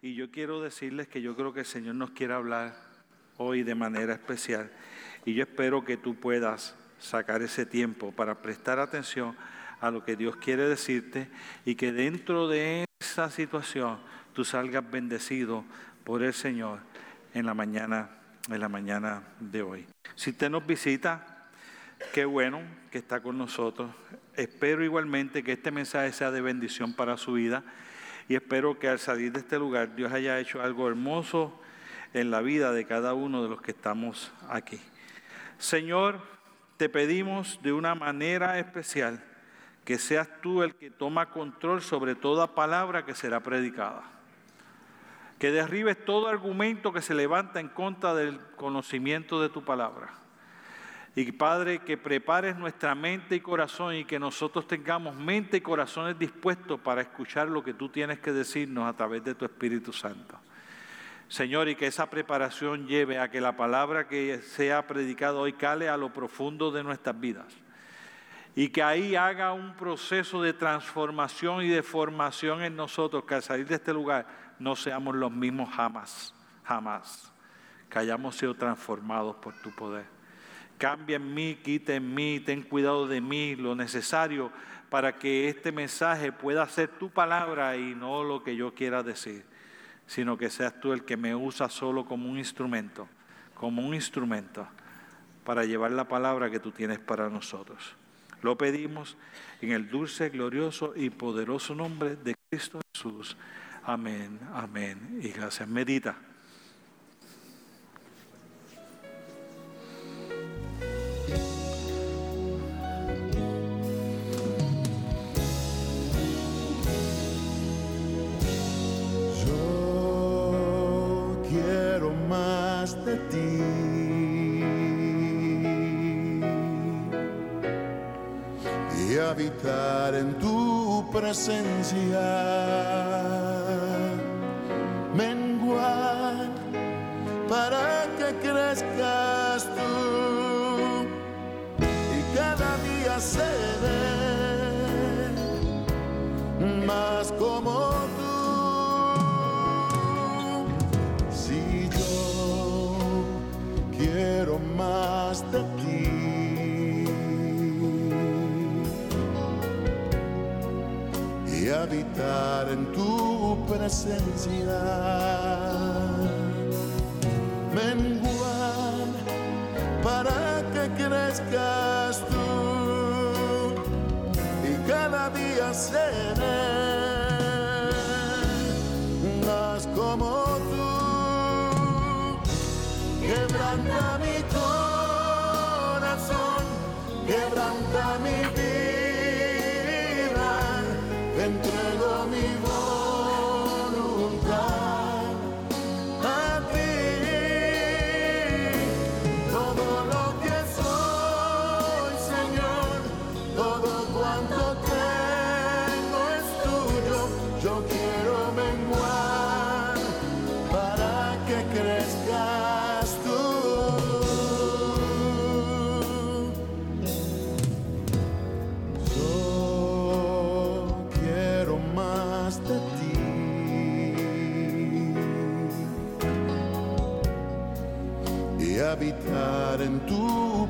Y yo quiero decirles que yo creo que el Señor nos quiere hablar hoy de manera especial. Y yo espero que tú puedas sacar ese tiempo para prestar atención a lo que Dios quiere decirte y que dentro de esa situación tú salgas bendecido por el Señor en la mañana, en la mañana de hoy. Si usted nos visita, qué bueno que está con nosotros. Espero igualmente que este mensaje sea de bendición para su vida y espero que al salir de este lugar Dios haya hecho algo hermoso en la vida de cada uno de los que estamos aquí. Señor, te pedimos de una manera especial que seas tú el que toma control sobre toda palabra que será predicada. Que derribes todo argumento que se levanta en contra del conocimiento de tu palabra. Y Padre, que prepares nuestra mente y corazón y que nosotros tengamos mente y corazones dispuestos para escuchar lo que tú tienes que decirnos a través de tu Espíritu Santo. Señor, y que esa preparación lleve a que la palabra que sea predicada hoy cale a lo profundo de nuestras vidas. Y que ahí haga un proceso de transformación y de formación en nosotros, que al salir de este lugar no seamos los mismos jamás, jamás. Que hayamos sido transformados por tu poder. Cambia en mí, quita en mí, ten cuidado de mí, lo necesario para que este mensaje pueda ser tu palabra y no lo que yo quiera decir sino que seas tú el que me usa solo como un instrumento, como un instrumento para llevar la palabra que tú tienes para nosotros. Lo pedimos en el dulce, glorioso y poderoso nombre de Cristo Jesús. Amén, amén y gracias. Medita. Habitar en tu presencia. Presencia.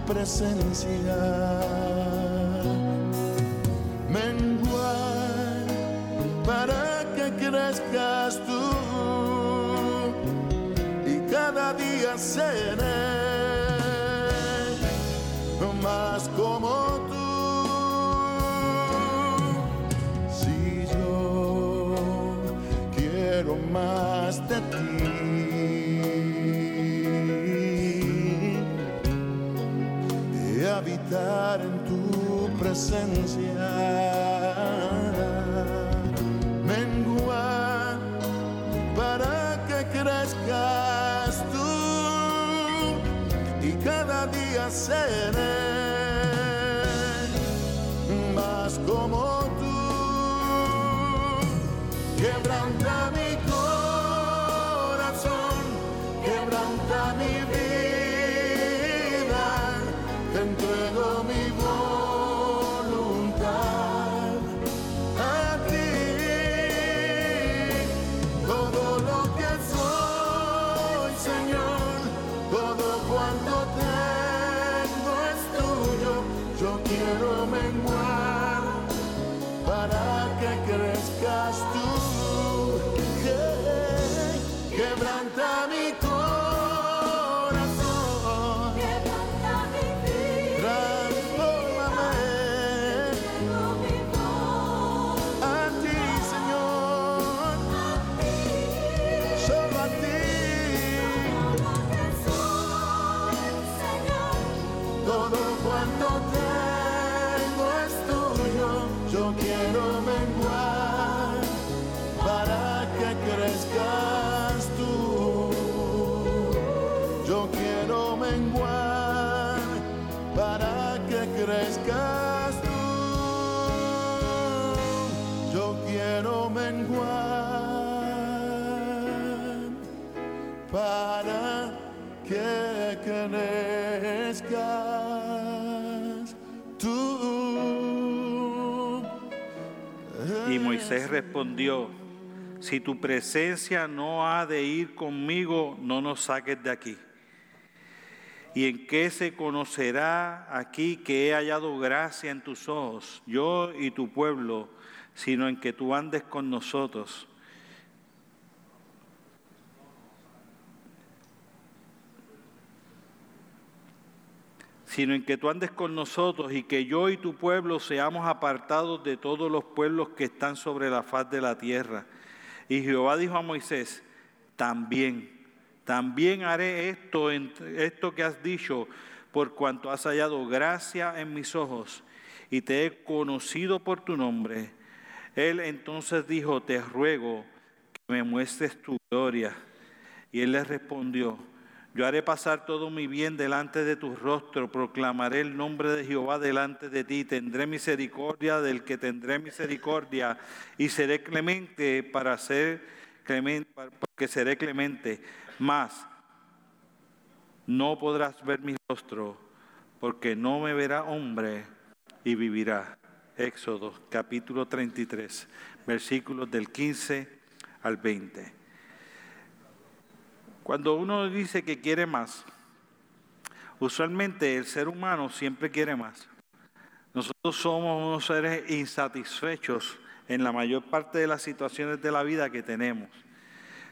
Presencia. Presencia. Respondió, si tu presencia no ha de ir conmigo, no nos saques de aquí. ¿Y en qué se conocerá aquí que he hallado gracia en tus ojos, yo y tu pueblo, sino en que tú andes con nosotros? Sino en que tú andes con nosotros y que yo y tu pueblo seamos apartados de todos los pueblos que están sobre la faz de la tierra. Y Jehová dijo a Moisés, también, también haré esto, esto que has dicho, por cuanto has hallado gracia en mis ojos y te he conocido por tu nombre. Él entonces dijo, te ruego que me muestres tu gloria. Y él le respondió, yo haré pasar todo mi bien delante de tu rostro, proclamaré el nombre de Jehová delante de ti, tendré misericordia del que tendré misericordia y seré clemente para ser clemente, porque seré clemente. Mas no podrás ver mi rostro, porque no me verá hombre y vivirá. Éxodo capítulo 33, versículos del 15 al 20. Cuando uno dice que quiere más, usualmente el ser humano siempre quiere más. Nosotros somos unos seres insatisfechos en la mayor parte de las situaciones de la vida que tenemos.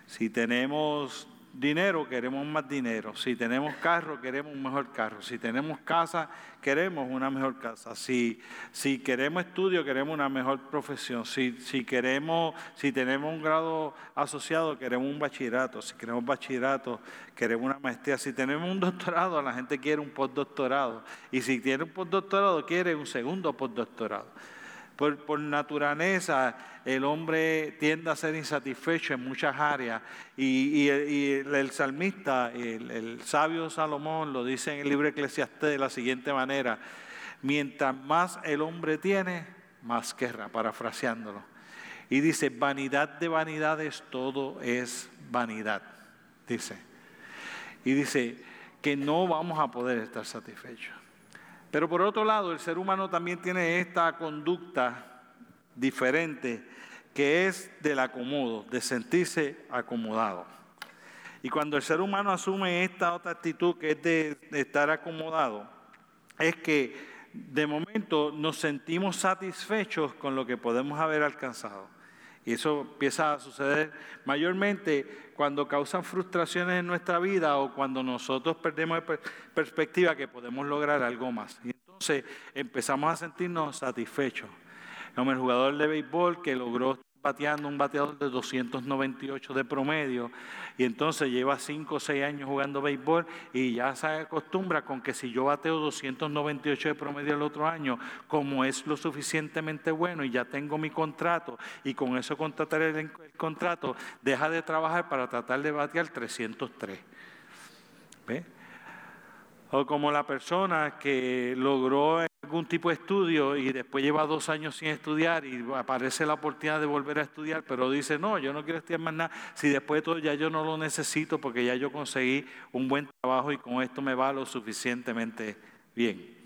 Si tenemos dinero, queremos más dinero. Si tenemos carro, queremos un mejor carro. Si tenemos casa, queremos una mejor casa. Si, si queremos estudio, queremos una mejor profesión. Si, si, queremos, si tenemos un grado asociado, queremos un bachillerato. Si queremos bachillerato, queremos una maestría. Si tenemos un doctorado, la gente quiere un postdoctorado. Y si tiene un postdoctorado, quiere un segundo postdoctorado. Por, naturaleza, el hombre tiende a ser insatisfecho en muchas áreas. Y, el, salmista, el, sabio Salomón, lo dice en el libro Eclesiastés de la siguiente manera: mientras más el hombre tiene, más querrá, parafraseándolo. Y dice: vanidad de vanidades, todo es vanidad. Dice. Y dice que no vamos a poder estar satisfechos. Pero por otro lado, el ser humano también tiene esta conducta diferente que es del acomodo, de sentirse acomodado. Y cuando el ser humano asume esta otra actitud que es de, estar acomodado, es que de momento nos sentimos satisfechos con lo que podemos haber alcanzado. Y eso empieza a suceder mayormente cuando causan frustraciones en nuestra vida o cuando nosotros perdemos perspectiva que podemos lograr algo más. Y entonces empezamos a sentirnos satisfechos. Como el jugador de béisbol que logró bateando un bateador de 298 de promedio y entonces lleva 5 o 6 años jugando béisbol y ya se acostumbra con que si yo bateo 298 de promedio el otro año, como es lo suficientemente bueno y ya tengo mi contrato y con eso contrataré el, contrato, deja de trabajar para tratar de batear 303. ¿Ve? O como la persona que logró algún tipo de estudio y después lleva dos años sin estudiar y aparece la oportunidad de volver a estudiar, pero dice, no, yo no quiero estudiar más nada, si después de todo ya yo no lo necesito porque ya yo conseguí un buen trabajo y con esto me va lo suficientemente bien.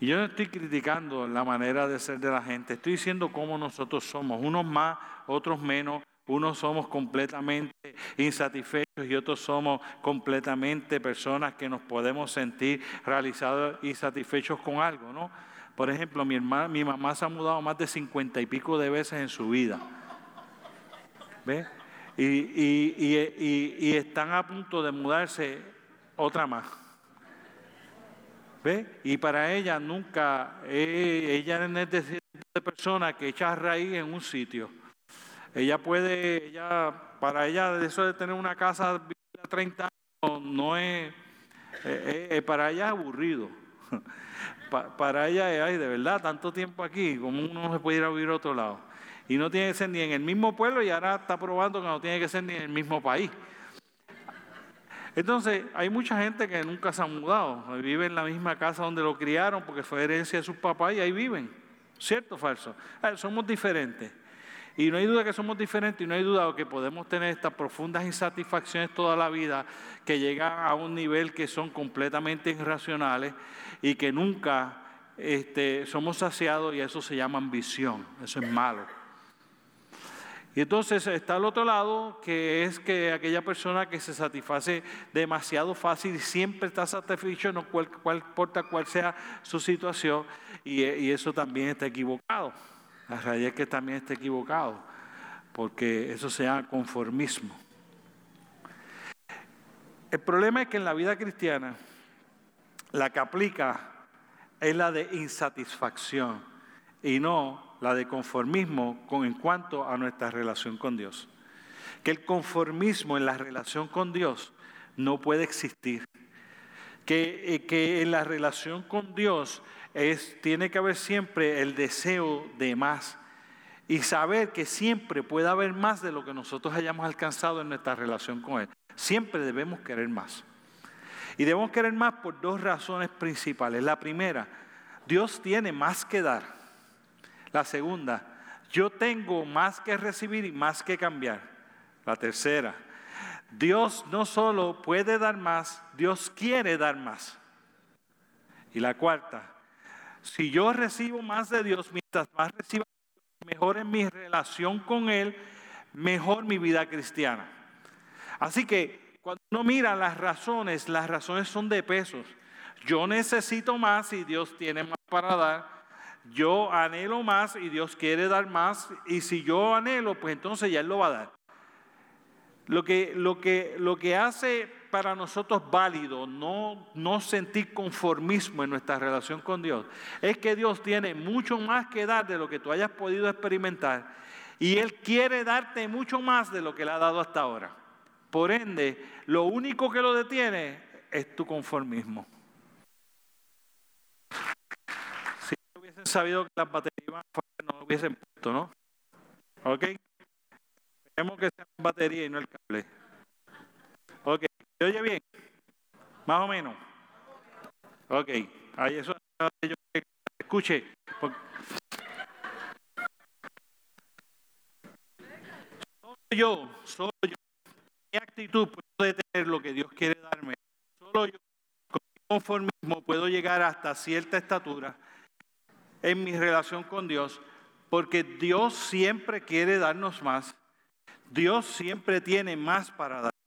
Y yo no estoy criticando la manera de ser de la gente, estoy diciendo cómo nosotros somos, unos más, otros menos, unos somos completamente insatisfechos y otros somos completamente personas que nos podemos sentir realizados y satisfechos con algo, ¿no? Por ejemplo, mi, hermana, mi mamá se ha mudado más de cincuenta y pico de veces en su vida. ¿Ve? Y, están a punto de mudarse otra más. ¿Ve? Y para ella nunca, eh, ella es de, de persona que echa raíz en un sitio. Ella puede, ella, para ella, eso de tener una casa de 30 años no es, eh, eh, para ella es aburrido. para ella es, ay, de verdad, tanto tiempo aquí, como uno se puede ir a vivir a otro lado. Y no tiene que ser ni en el mismo pueblo y ahora está probando que no tiene que ser ni en el mismo país. Entonces, hay mucha gente que nunca se ha mudado, vive en la misma casa donde lo criaron porque fue herencia de sus papás y ahí viven. ¿Cierto o falso? somos diferentes. Y no hay duda que somos diferentes y no hay duda que podemos tener estas profundas insatisfacciones toda la vida que llegan a un nivel que son completamente irracionales y que nunca este, somos saciados y eso se llama ambición. Eso es malo. Y entonces está al otro lado, que es que aquella persona que se satisface demasiado fácil y siempre está satisfecho, no cual, importa cuál sea su situación, y, eso también está equivocado. La realidad es que también está equivocado, porque eso se llama conformismo. El problema es que en la vida cristiana, la que aplica es la de insatisfacción y no la de conformismo con, en cuanto a nuestra relación con Dios. Que el conformismo en la relación con Dios no puede existir. Que, eh, que en la relación con Dios es, tiene que haber siempre el deseo de más y saber que siempre puede haber más de lo que nosotros hayamos alcanzado en nuestra relación con Él. Siempre debemos querer más. Y debemos querer más por dos razones principales. La primera, Dios tiene más que dar. La segunda, yo tengo más que recibir y más que cambiar. La tercera, Dios no solo puede dar más, Dios quiere dar más. Y la cuarta, si yo recibo más de Dios, mientras más recibo, mejor en mi relación con Él, mejor mi vida cristiana. Así que cuando uno mira las razones, las razones son de pesos. Yo necesito más y Dios tiene más para dar yo anhelo más y Dios quiere dar más, y si yo anhelo, pues entonces ya Él lo va a dar. Lo que, lo que, lo que hace para nosotros válido no, no sentir conformismo en nuestra relación con Dios es que Dios tiene mucho más que dar de lo que tú hayas podido experimentar y Él quiere darte mucho más de lo que le ha dado hasta ahora. Por ende, lo único que lo detiene es tu conformismo. sabido que las baterías no lo hubiesen puesto, ¿no? ¿Ok? Esperemos que sea batería y no el cable. ¿Se oye bien? Más o menos. Ok, ahí eso yo escuche. Solo yo, solo yo, mi actitud puedo detener lo que Dios quiere darme. Solo yo, con mi conformismo, puedo llegar hasta cierta estatura en mi relación con Dios, porque Dios siempre quiere darnos más. Dios siempre tiene más para darnos.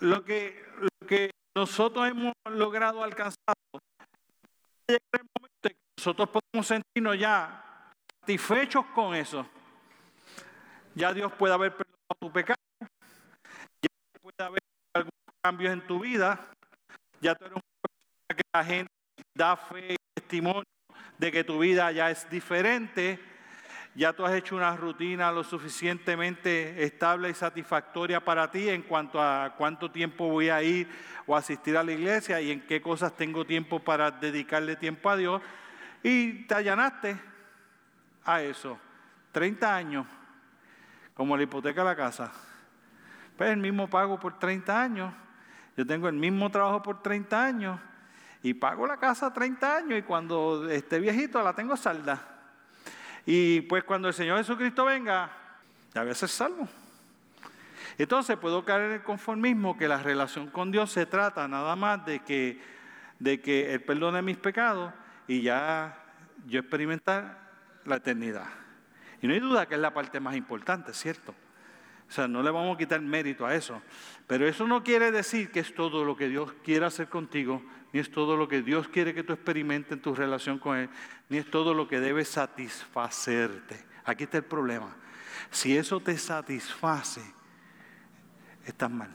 Lo que, lo que nosotros hemos logrado alcanzar, el momento nosotros podemos sentirnos ya satisfechos con eso. Ya Dios puede haber perdonado tu pecado, ya puede haber algunos cambios en tu vida, ya tú eres una persona que la gente da fe y testimonio de que tu vida ya es diferente, ya tú has hecho una rutina lo suficientemente estable y satisfactoria para ti en cuanto a cuánto tiempo voy a ir o asistir a la iglesia y en qué cosas tengo tiempo para dedicarle tiempo a Dios. Y te allanaste a eso. 30 años, como la hipoteca de la casa. Pues el mismo pago por 30 años. Yo tengo el mismo trabajo por 30 años y pago la casa 30 años y cuando esté viejito la tengo salda. Y pues cuando el Señor Jesucristo venga, ya voy a ser salvo. Entonces puedo caer en el conformismo que la relación con Dios se trata nada más de que, de que Él perdone mis pecados y ya yo experimentar la eternidad. Y no hay duda que es la parte más importante, ¿cierto? O sea, no le vamos a quitar mérito a eso. Pero eso no quiere decir que es todo lo que Dios quiere hacer contigo, ni es todo lo que Dios quiere que tú experimentes en tu relación con Él, ni es todo lo que debe satisfacerte. Aquí está el problema. Si eso te satisface, estás mal.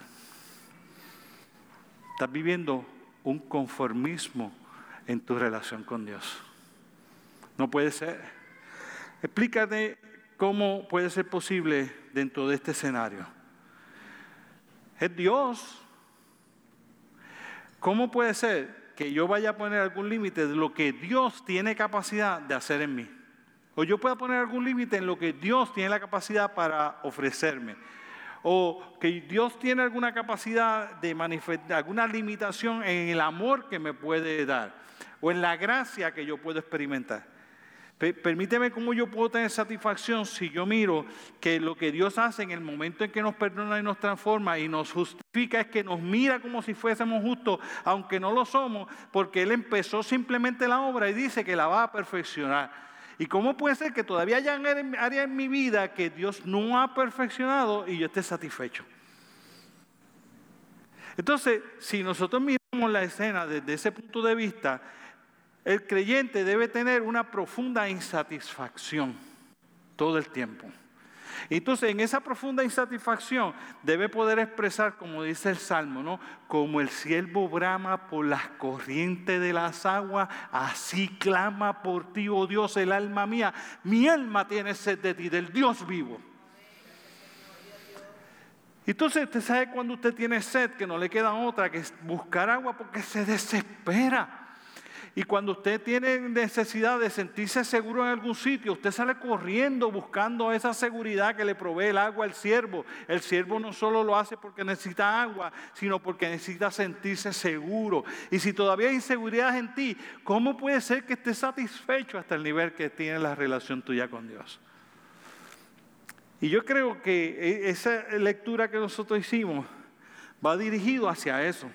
Estás viviendo un conformismo en tu relación con Dios. No puede ser. Explícate cómo puede ser posible dentro de este escenario. Es Dios. ¿Cómo puede ser que yo vaya a poner algún límite de lo que Dios tiene capacidad de hacer en mí? O yo pueda poner algún límite en lo que Dios tiene la capacidad para ofrecerme. O que Dios tiene alguna capacidad de manifestar, alguna limitación en el amor que me puede dar. O en la gracia que yo puedo experimentar. Permíteme cómo yo puedo tener satisfacción si yo miro que lo que Dios hace en el momento en que nos perdona y nos transforma y nos justifica es que nos mira como si fuésemos justos, aunque no lo somos, porque Él empezó simplemente la obra y dice que la va a perfeccionar. ¿Y cómo puede ser que todavía haya áreas en mi vida que Dios no ha perfeccionado y yo esté satisfecho? Entonces, si nosotros miramos la escena desde ese punto de vista, el creyente debe tener una profunda insatisfacción todo el tiempo. Entonces, en esa profunda insatisfacción debe poder expresar, como dice el Salmo, ¿no? Como el siervo brama por las corrientes de las aguas, así clama por ti, oh Dios, el alma mía. Mi alma tiene sed de ti, del Dios vivo. Entonces, usted sabe cuando usted tiene sed, que no le queda otra que buscar agua porque se desespera. Y cuando usted tiene necesidad de sentirse seguro en algún sitio, usted sale corriendo buscando esa seguridad que le provee el agua al siervo. El siervo no solo lo hace porque necesita agua, sino porque necesita sentirse seguro. Y si todavía hay inseguridad en ti, ¿cómo puede ser que estés satisfecho hasta el nivel que tiene la relación tuya con Dios? Y yo creo que e, esa lectura que nosotros hicimos va dirigido hacia eso.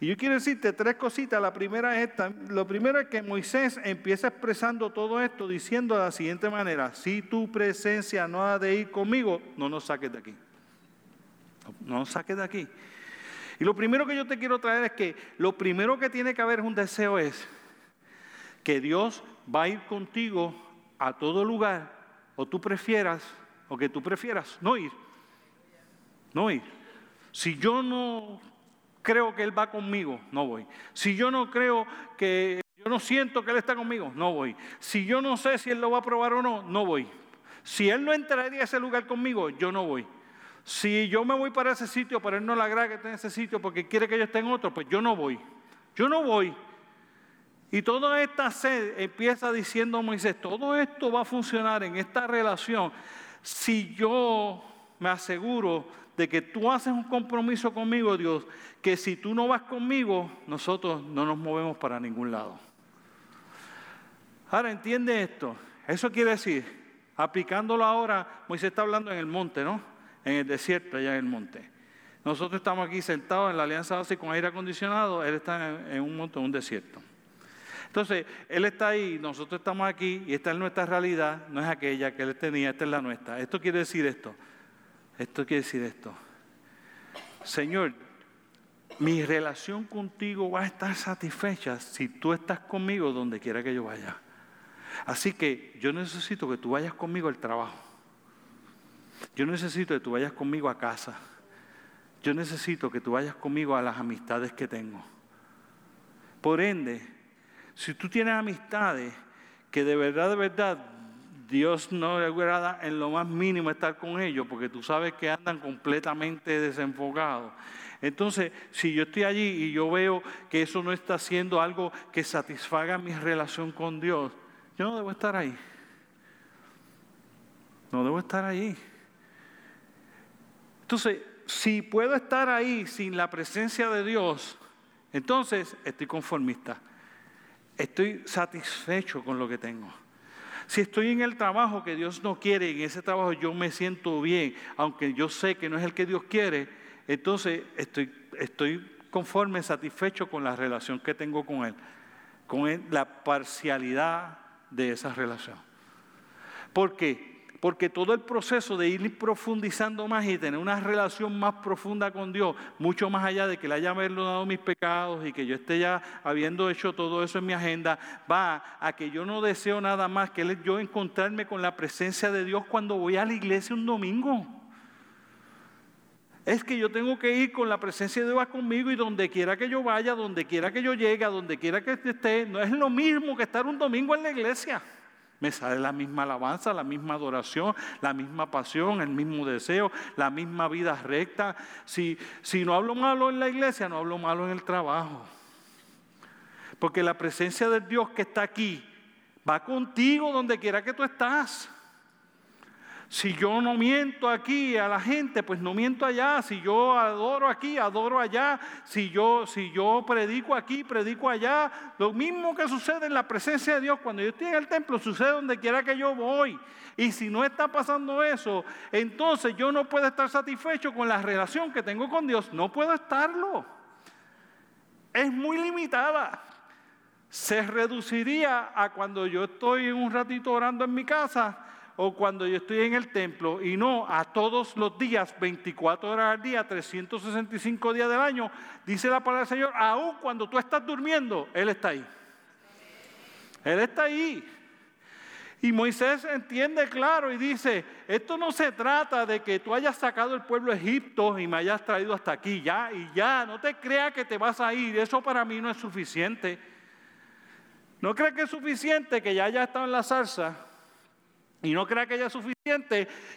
Y yo quiero decirte tres cositas. La primera es esta. Lo primero es que Moisés empieza expresando todo esto diciendo de la siguiente manera, si tu presencia no ha de ir conmigo, no nos saques de aquí. No nos saques de aquí. Y lo primero que yo te quiero traer es que lo primero que tiene que haber es un deseo es que Dios va a ir contigo a todo lugar, o tú prefieras, o que tú prefieras no ir. No ir. Si yo no creo que Él va conmigo, no voy. Si yo no creo que, yo no siento que Él está conmigo, no voy. Si yo no sé si Él lo va a probar o no, no voy. Si Él no entraría a ese lugar conmigo, yo no voy. Si yo me voy para ese sitio, pero Él no le agrada que esté en ese sitio porque quiere que yo esté en otro, pues yo no voy. Yo no voy. Y toda esta sed empieza diciendo Moisés, todo esto va a funcionar en esta relación si yo me aseguro de que tú haces un compromiso conmigo, Dios, que si tú no vas conmigo, nosotros no nos movemos para ningún lado. Ahora, entiende esto. Eso quiere decir, aplicándolo ahora, Moisés está hablando en el monte, ¿no? En el desierto, allá en el monte. Nosotros estamos aquí sentados en la alianza base con aire acondicionado, él está en, un monte, en un desierto. Entonces, Él está ahí, nosotros estamos aquí y esta es nuestra realidad, no es aquella que Él tenía, esta es la nuestra. Esto quiere decir esto. Esto quiere decir esto. Señor, mi relación contigo va a estar satisfecha si tú estás conmigo donde quiera que yo vaya. Así que yo necesito que tú vayas conmigo al trabajo. Yo necesito que tú vayas conmigo a casa. Yo necesito que tú vayas conmigo a las amistades que tengo. Por ende, si tú tienes amistades que de verdad, de verdad Dios no le agrada en lo más mínimo estar con ellos porque tú sabes que andan completamente desenfocados. Entonces, si yo estoy allí y yo veo que eso no está haciendo algo que satisfaga mi relación con Dios, yo no debo estar ahí. No debo estar ahí. Entonces, si puedo estar ahí sin la presencia de Dios, entonces estoy conformista. Estoy satisfecho con lo que tengo. Si estoy en el trabajo que Dios no quiere, en ese trabajo yo me siento bien, aunque yo sé que no es el que Dios quiere, entonces estoy, conforme, satisfecho con la relación que tengo con Él, con la parcialidad de esa relación. ¿Por qué? Porque todo el proceso de ir profundizando más y tener una relación más profunda con Dios, mucho más allá de que le haya perdonado mis pecados y que yo esté ya habiendo hecho todo eso en mi agenda, va a que yo no deseo nada más que yo encontrarme con la presencia de Dios cuando voy a la iglesia un domingo. Es que yo tengo que ir con la presencia de Dios conmigo y donde quiera que yo vaya, donde quiera que yo llegue, donde quiera que esté, no es lo mismo que estar un domingo en la iglesia. Me sale la misma alabanza, la misma adoración, la misma pasión, el mismo deseo, la misma vida recta. Si, si no hablo malo en la iglesia, no hablo malo en el trabajo. Porque la presencia de Dios que está aquí va contigo donde quiera que tú estás. Si yo no miento aquí a la gente, pues no miento allá. Si yo adoro aquí, adoro allá. Si yo, si yo predico aquí, predico allá. Lo mismo que sucede en la presencia de Dios. Cuando yo estoy en el templo, sucede donde quiera que yo voy. Y si no está pasando eso, entonces yo no puedo estar satisfecho con la relación que tengo con Dios. No puedo estarlo. Es muy limitada se reduciría a cuando yo estoy un ratito orando en mi casa o cuando yo estoy en el templo y no a todos los días, 24 horas al día, 365 días del año, dice la palabra del Señor, aun cuando tú estás durmiendo, Él está ahí. Él está ahí. Y Moisés entiende claro y dice, esto no se trata de que tú hayas sacado el pueblo de Egipto y me hayas traído hasta aquí, ya, y ya, no te creas que te vas a ir, eso para mí no es suficiente. No creas que es suficiente que ya haya estado en la zarza y no crea que haya suficiente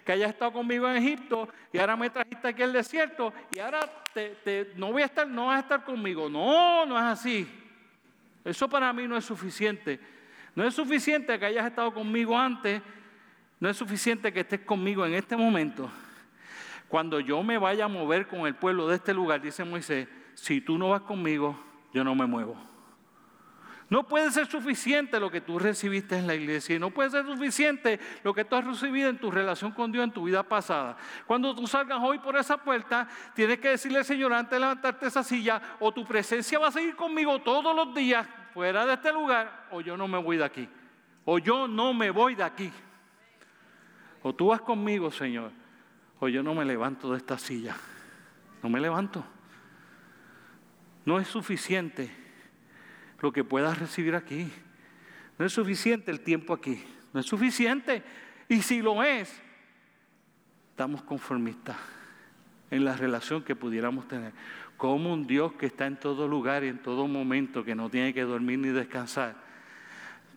que haya estado conmigo en Egipto y ahora me trajiste aquí al desierto y ahora te, no voy a estar, no vas a estar conmigo. No, no es así. Eso para mí no es suficiente. No es suficiente que hayas estado conmigo antes. No es suficiente que estés conmigo en este momento. Cuando yo me vaya a mover con el pueblo de este lugar, dice Moisés, si tú no vas conmigo, yo no me muevo. No puede ser suficiente lo que tú recibiste en la iglesia y no puede ser suficiente lo que tú has recibido en tu relación con Dios en tu vida pasada. Cuando tú salgas hoy por esa puerta, tienes que decirle Señor antes de levantarte esa silla, o tu presencia va a seguir conmigo todos los días fuera de este lugar, o yo no me voy de aquí. O yo no me voy de aquí. O tú vas conmigo, Señor, o yo no me levanto de esta silla. No me levanto. No es suficiente lo que puedas recibir aquí. No es suficiente el tiempo aquí. No es suficiente. Y si lo es, estamos conformistas en la relación que pudiéramos tener. Como un Dios que está en todo lugar y en todo momento, que no tiene que dormir ni descansar,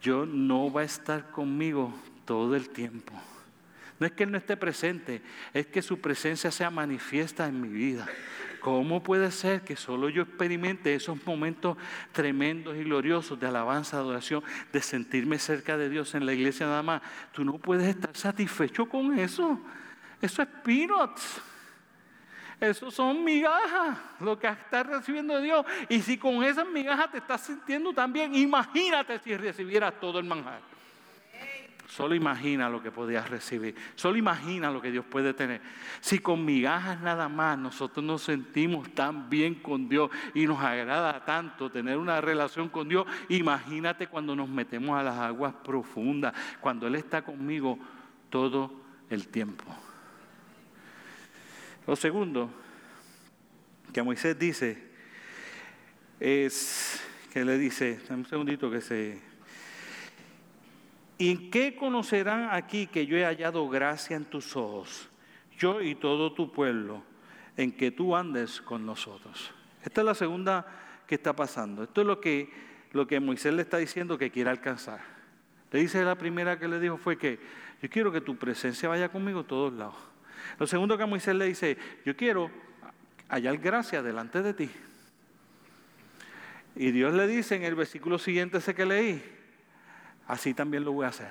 yo no va a estar conmigo todo el tiempo. No es que Él no esté presente, es que su presencia sea manifiesta en mi vida. ¿Cómo puede ser que solo yo experimente esos momentos tremendos y gloriosos de alabanza, de adoración, de sentirme cerca de Dios en la iglesia nada más? Tú no puedes estar satisfecho con eso. Eso es peanuts. Eso son migajas, lo que estás recibiendo de Dios. Y si con esas migajas te estás sintiendo también, imagínate si recibieras todo el manjar. Solo imagina lo que podías recibir. Solo imagina lo que Dios puede tener. Si con migajas nada más nosotros nos sentimos tan bien con Dios y nos agrada tanto tener una relación con Dios, imagínate cuando nos metemos a las aguas profundas, cuando Él está conmigo todo el tiempo. Lo segundo que Moisés dice es que le dice, un segundito que se ¿Y en qué conocerán aquí que yo he hallado gracia en tus ojos, yo y todo tu pueblo, en que tú andes con nosotros? Esta es la segunda que está pasando. Esto es lo que, lo que Moisés le está diciendo que quiere alcanzar. Le dice la primera que le dijo fue que yo quiero que tu presencia vaya conmigo a todos lados. Lo segundo que Moisés le dice, yo quiero hallar gracia delante de ti. Y Dios le dice en el versículo siguiente ese que leí, así también lo voy a hacer.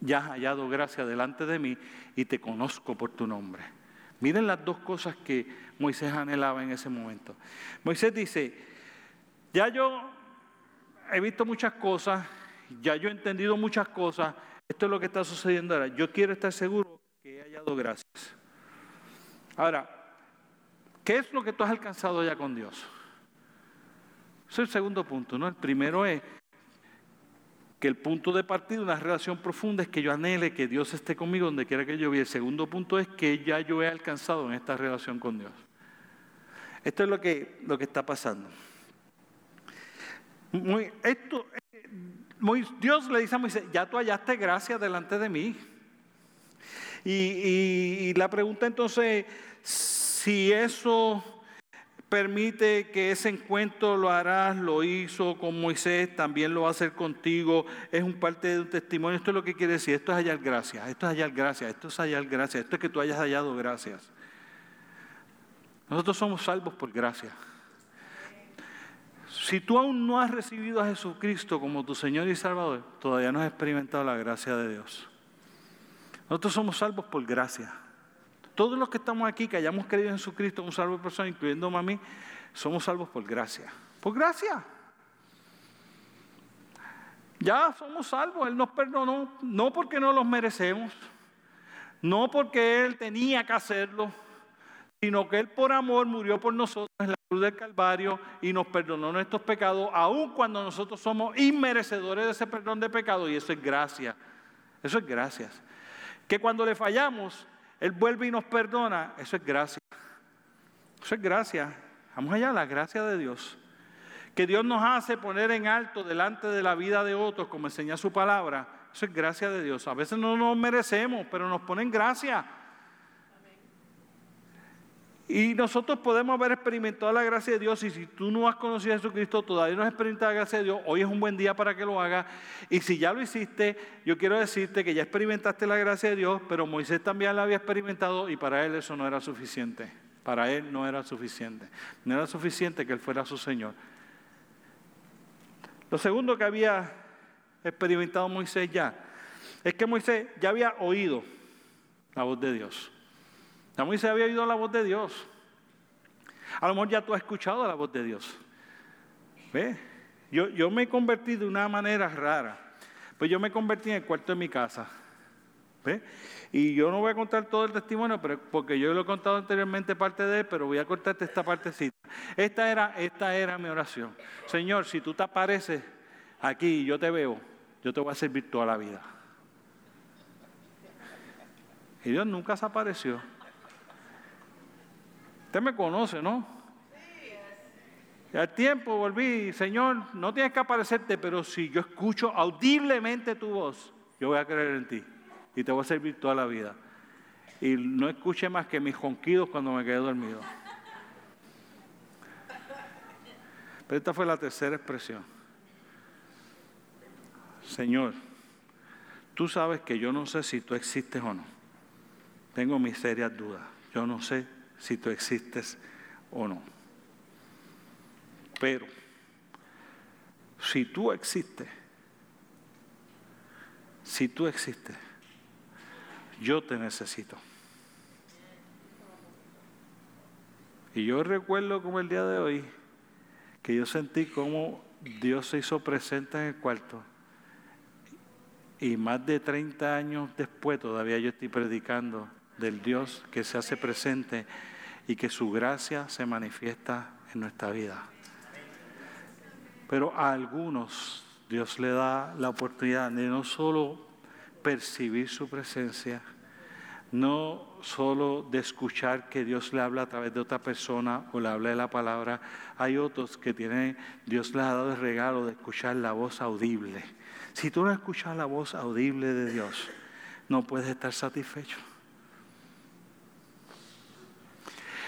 Ya has hallado gracia delante de mí y te conozco por tu nombre. Miren las dos cosas que Moisés anhelaba en ese momento. Moisés dice, ya yo he visto muchas cosas, ya yo he entendido muchas cosas, esto es lo que está sucediendo ahora. Yo quiero estar seguro que he hallado gracias. Ahora, ¿qué es lo que tú has alcanzado ya con Dios? Ese es el segundo punto, ¿no? El primero es que el punto de partida de una relación profunda es que yo anhele que Dios esté conmigo donde quiera que yo viva. El segundo punto es que ya yo he alcanzado en esta relación con Dios. Esto es lo que, lo que está pasando. Muy, esto, muy, Dios le dice a Moisés, ya tú hallaste gracia delante de mí. Y, y la pregunta entonces, si eso permite que ese encuentro lo harás, lo hizo con Moisés, también lo va a hacer contigo, es un parte de un testimonio. Esto es lo que quiere decir, esto es hallar gracias, esto es hallar gracias, esto es hallar gracias, esto es que tú hayas hallado gracias. Nosotros somos salvos por gracia. Si tú aún no has recibido a Jesucristo como tu Señor y Salvador, todavía no has experimentado la gracia de Dios. Nosotros somos salvos por gracia. Todos los que estamos aquí, que hayamos creído en Jesucristo, un salvo persona, incluyéndome a mí, somos salvos por gracia. Por gracia. Ya somos salvos, Él nos perdonó, no porque no los merecemos, no porque Él tenía que hacerlo, sino que Él por amor murió por nosotros en la cruz del Calvario y nos perdonó nuestros pecados, aun cuando nosotros somos inmerecedores de ese perdón de pecado, y eso es gracia. Eso es gracias. Que cuando le fallamos, Él vuelve y nos perdona, eso es gracia. Eso es gracia. Vamos allá, la gracia de Dios que Dios nos hace poner en alto delante de la vida de otros, como enseña su palabra, eso es gracia de Dios. A veces no nos merecemos, pero nos ponen gracia. Y nosotros podemos haber experimentado la gracia de Dios y si tú no has conocido a Jesucristo, todavía no has experimentado la gracia de Dios, hoy es un buen día para que lo hagas. Y si ya lo hiciste, yo quiero decirte que ya experimentaste la gracia de Dios, pero Moisés también la había experimentado y para él eso no era suficiente. Para él no era suficiente. No era suficiente que él fuera su Señor. Lo segundo que había experimentado Moisés ya es que Moisés ya había oído la voz de Dios. Ya Moisés había oído la voz de Dios. A lo mejor ya tú has escuchado la voz de Dios. ¿Ves? Yo, yo me convertí de una manera rara. Pues yo me convertí en el cuarto de mi casa. ¿Ves? Y yo no voy a contar todo el testimonio, pero, porque yo lo he contado anteriormente parte de él, pero voy a cortarte esta partecita. Esta era, esta era mi oración. Señor, si tú te apareces aquí y yo te veo, yo te voy a servir toda la vida. Y Dios nunca se apareció. Usted me conoce, ¿no? Y al tiempo volví, Señor, no tienes que aparecerte, pero si yo escucho audiblemente tu voz, yo voy a creer en ti y te voy a servir toda la vida. Y no escuché más que mis ronquidos cuando me quedé dormido. Pero esta fue la tercera expresión. Señor, tú sabes que yo no sé si tú existes o no. Tengo mis serias dudas. Yo no sé si tú existes o no. Pero, si tú existes, si tú existes, yo te necesito. Y yo recuerdo como el día de hoy, que yo sentí como Dios se hizo presente en el cuarto. Y más de 30 años después todavía yo estoy predicando del Dios que se hace presente y que su gracia se manifiesta en nuestra vida. Pero a algunos Dios le da la oportunidad de no solo percibir su presencia, no solo de escuchar que Dios le habla a través de otra persona o le habla de la palabra, hay otros que tienen, Dios les ha dado el regalo de escuchar la voz audible. Si tú no escuchas la voz audible de Dios, no puedes estar satisfecho.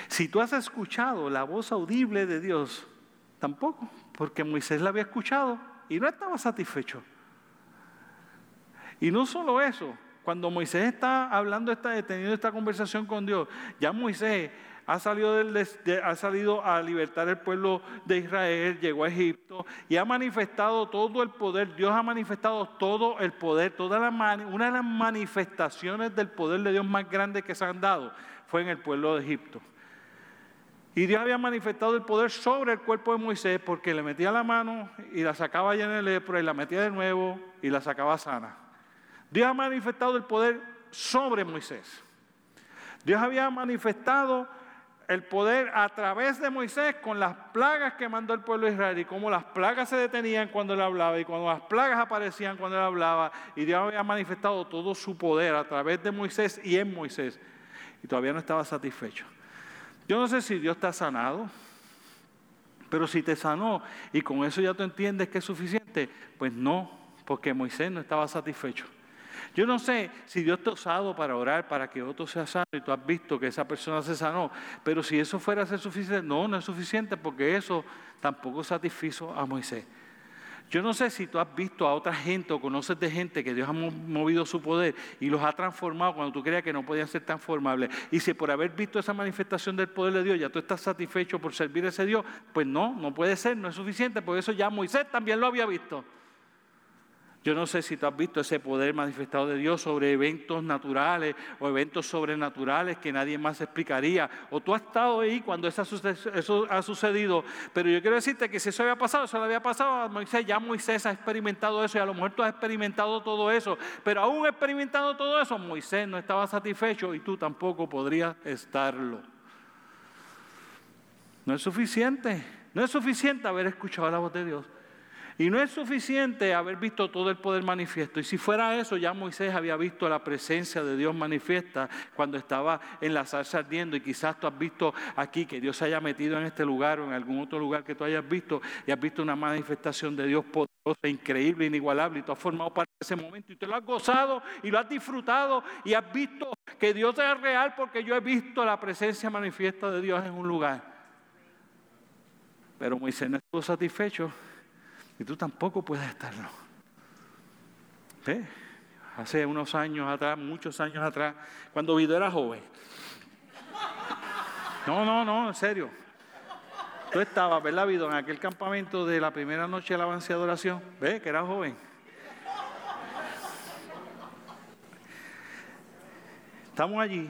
Si tú has escuchado la voz audible de Dios, tampoco, porque Moisés la había escuchado y no estaba satisfecho. Y no solo eso, cuando Moisés está hablando, está teniendo esta conversación con Dios, ya Moisés ha salido, ha salido a libertar el pueblo de Israel, llegó a Egipto y ha manifestado todo el poder. Dios ha manifestado todo el poder, toda una de las manifestaciones del poder de Dios más grande que se han dado fue en el pueblo de Egipto. Y Dios había manifestado el poder sobre el cuerpo de Moisés porque le metía la mano y la sacaba llena de lepra y la metía de nuevo y la sacaba sana. Dios ha manifestado el poder sobre Moisés. Dios había manifestado el poder a través de Moisés con las plagas que mandó el pueblo de Israel y cómo las plagas se detenían cuando él hablaba y cuando las plagas aparecían cuando él hablaba. Y Dios había manifestado todo su poder a través de Moisés y en Moisés. Y todavía no estaba satisfecho. Yo no sé si Dios te sanado, pero si te sanó y con eso ya tú entiendes que es suficiente, pues no, porque Moisés no estaba satisfecho. Yo no sé si Dios te usado para orar para que otro sea sano y tú has visto que esa persona se sanó, pero si eso fuera a ser suficiente, no, no es suficiente porque eso tampoco satisfizo a Moisés. Yo no sé si tú has visto a otra gente o conoces de gente que Dios ha movido su poder y los ha transformado cuando tú creías que no podían ser transformables. Y si por haber visto esa manifestación del poder de Dios ya tú estás satisfecho por servir a ese Dios, pues no, no puede ser, no es suficiente, porque eso ya Moisés también lo había visto. Yo no sé si tú has visto ese poder manifestado de Dios sobre eventos naturales o eventos sobrenaturales que nadie más explicaría. O tú has estado ahí cuando eso ha sucedido. Pero yo quiero decirte que si eso había pasado, eso le había pasado a Moisés. Ya Moisés ha experimentado eso y a lo mejor tú has experimentado todo eso. Pero aún experimentando todo eso, Moisés no estaba satisfecho y tú tampoco podrías estarlo. No es suficiente. No es suficiente haber escuchado la voz de Dios. Y no es suficiente haber visto todo el poder manifiesto. Y si fuera eso, ya Moisés había visto la presencia de Dios manifiesta cuando estaba en la salsa ardiendo. Y quizás tú has visto aquí que Dios se haya metido en este lugar o en algún otro lugar que tú hayas visto y has visto una manifestación de Dios poderosa, increíble, inigualable. Y tú has formado parte de ese momento y te lo has gozado y lo has disfrutado y has visto que Dios es real porque yo he visto la presencia manifiesta de Dios en un lugar. Pero Moisés no estuvo satisfecho y tú tampoco puedes estarlo. ¿Ve? Hace unos años atrás, muchos años atrás, cuando Vido era joven. No, no, no, en serio. Tú estabas, ¿verdad, Vido? En aquel campamento de la primera noche de la avance de adoración. ¿Ve? Que era joven. Estamos allí.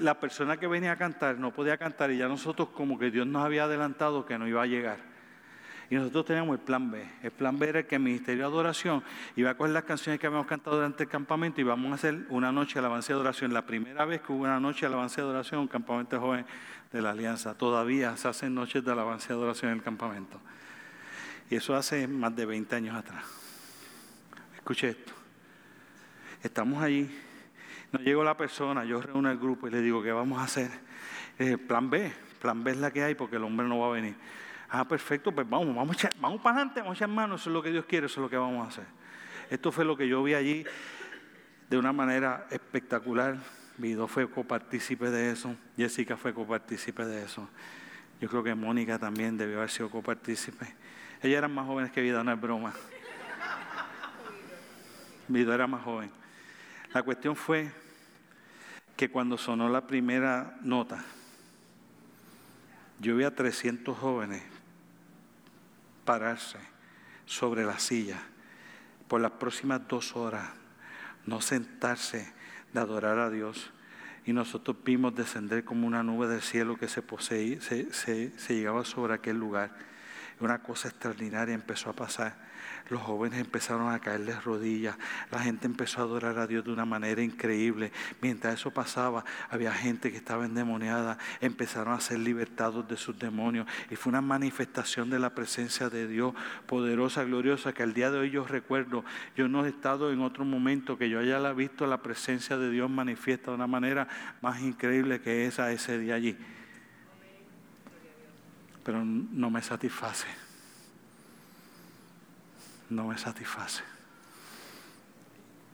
la persona que venía a cantar no podía cantar y ya nosotros como que Dios nos había adelantado que no iba a llegar. Y nosotros teníamos el plan B. El plan B era que el Ministerio de Adoración iba a coger las canciones que habíamos cantado durante el campamento y vamos a hacer una noche de alabanza de adoración. La primera vez que hubo una noche de alabanza de adoración, un campamento joven de la Alianza. Todavía se hacen noches de alabanza de adoración en el campamento. Y eso hace más de 20 años atrás. Escuche esto. Estamos allí. No llegó la persona, yo reúno al grupo y le digo, ¿qué vamos a hacer? Eh, plan B. Plan B es la que hay porque el hombre no va a venir. Ah, perfecto, pues vamos, vamos, vamos para adelante, vamos a echar manos, eso es lo que Dios quiere, eso es lo que vamos a hacer. Esto fue lo que yo vi allí de una manera espectacular. Vido fue copartícipe de eso, Jessica fue copartícipe de eso. Yo creo que Mónica también debió haber sido copartícipe. Ellas eran más jóvenes que Vida, no es broma. Vido era más joven. La cuestión fue que cuando sonó la primera nota, yo vi a 300 jóvenes pararse sobre la silla por las próximas dos horas, no sentarse de adorar a Dios. Y nosotros vimos descender como una nube del cielo que se, poseía, se, se llegaba sobre aquel lugar. Una cosa extraordinaria empezó a pasar los jóvenes empezaron a caer de rodillas, la gente empezó a adorar a Dios de una manera increíble. Mientras eso pasaba, había gente que estaba endemoniada, empezaron a ser libertados de sus demonios y fue una manifestación de la presencia de Dios poderosa, gloriosa, que al día de hoy yo recuerdo, yo no he estado en otro momento que yo haya visto la presencia de Dios manifiesta de una manera más increíble que esa ese día allí. Pero no me satisface no me satisface.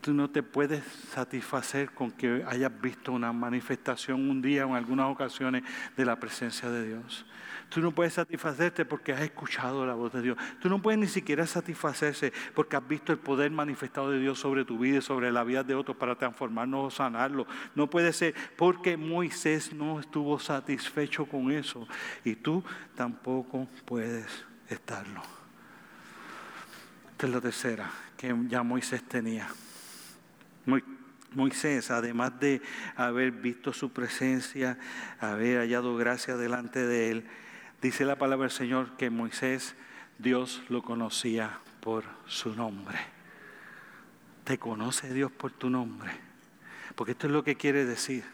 Tú no te puedes satisfacer con que hayas visto una manifestación un día o en algunas ocasiones de la presencia de Dios. Tú no puedes satisfacerte porque has escuchado la voz de Dios. Tú no puedes ni siquiera satisfacerse porque has visto el poder manifestado de Dios sobre tu vida y sobre la vida de otros para transformarnos o sanarlo. No puede ser porque Moisés no estuvo satisfecho con eso y tú tampoco puedes estarlo. Esta es la tercera que ya Moisés tenía. Moisés, además de haber visto su presencia, haber hallado gracia delante de él, dice la palabra del Señor que Moisés, Dios lo conocía por su nombre. Te conoce Dios por tu nombre. Porque esto es lo que quiere decir.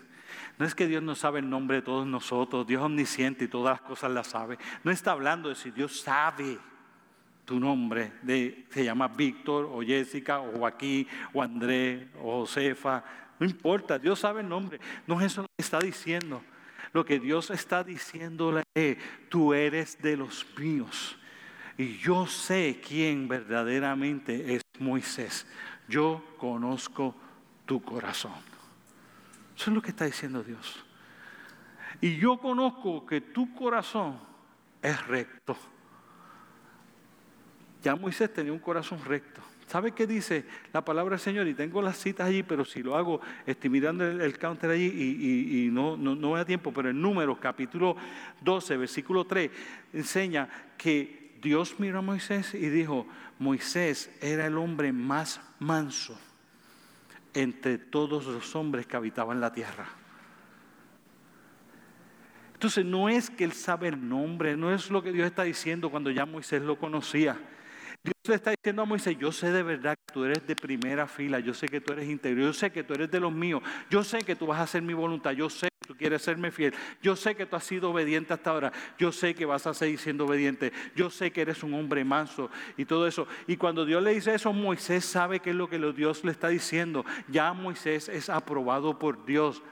No es que Dios no sabe el nombre de todos nosotros, Dios es omnisciente y todas las cosas las sabe. No está hablando de si Dios sabe tu nombre, de, se llama Víctor o Jessica o Joaquín o Andrés o Josefa, no importa, Dios sabe el nombre. No es eso lo que está diciendo. Lo que Dios está diciéndole es, tú eres de los míos. Y yo sé quién verdaderamente es Moisés. Yo conozco tu corazón. Eso es lo que está diciendo Dios. Y yo conozco que tu corazón es recto. Ya Moisés tenía un corazón recto. ¿Sabe qué dice la palabra del Señor? Y tengo las citas allí, pero si lo hago, estoy mirando el, counter allí y, no, no, no me da tiempo, pero en Números capítulo 12, versículo 3, enseña que Dios miró a Moisés y dijo, Moisés era el hombre más manso entre todos los hombres que habitaban la tierra. Entonces no es que él sabe el nombre, no es lo que Dios está diciendo cuando ya Moisés lo conocía. Dios le está diciendo a Moisés, yo sé de verdad que tú eres de primera fila, yo sé que tú eres interior, yo sé que tú eres de los míos, yo sé que tú vas a hacer mi voluntad, yo sé que tú quieres serme fiel, yo sé que tú has sido obediente hasta ahora, yo sé que vas a seguir siendo obediente, yo sé que eres un hombre manso y todo eso. Y cuando Dios le dice eso, Moisés sabe que es lo que Dios le está diciendo. Ya Moisés es aprobado por Dios.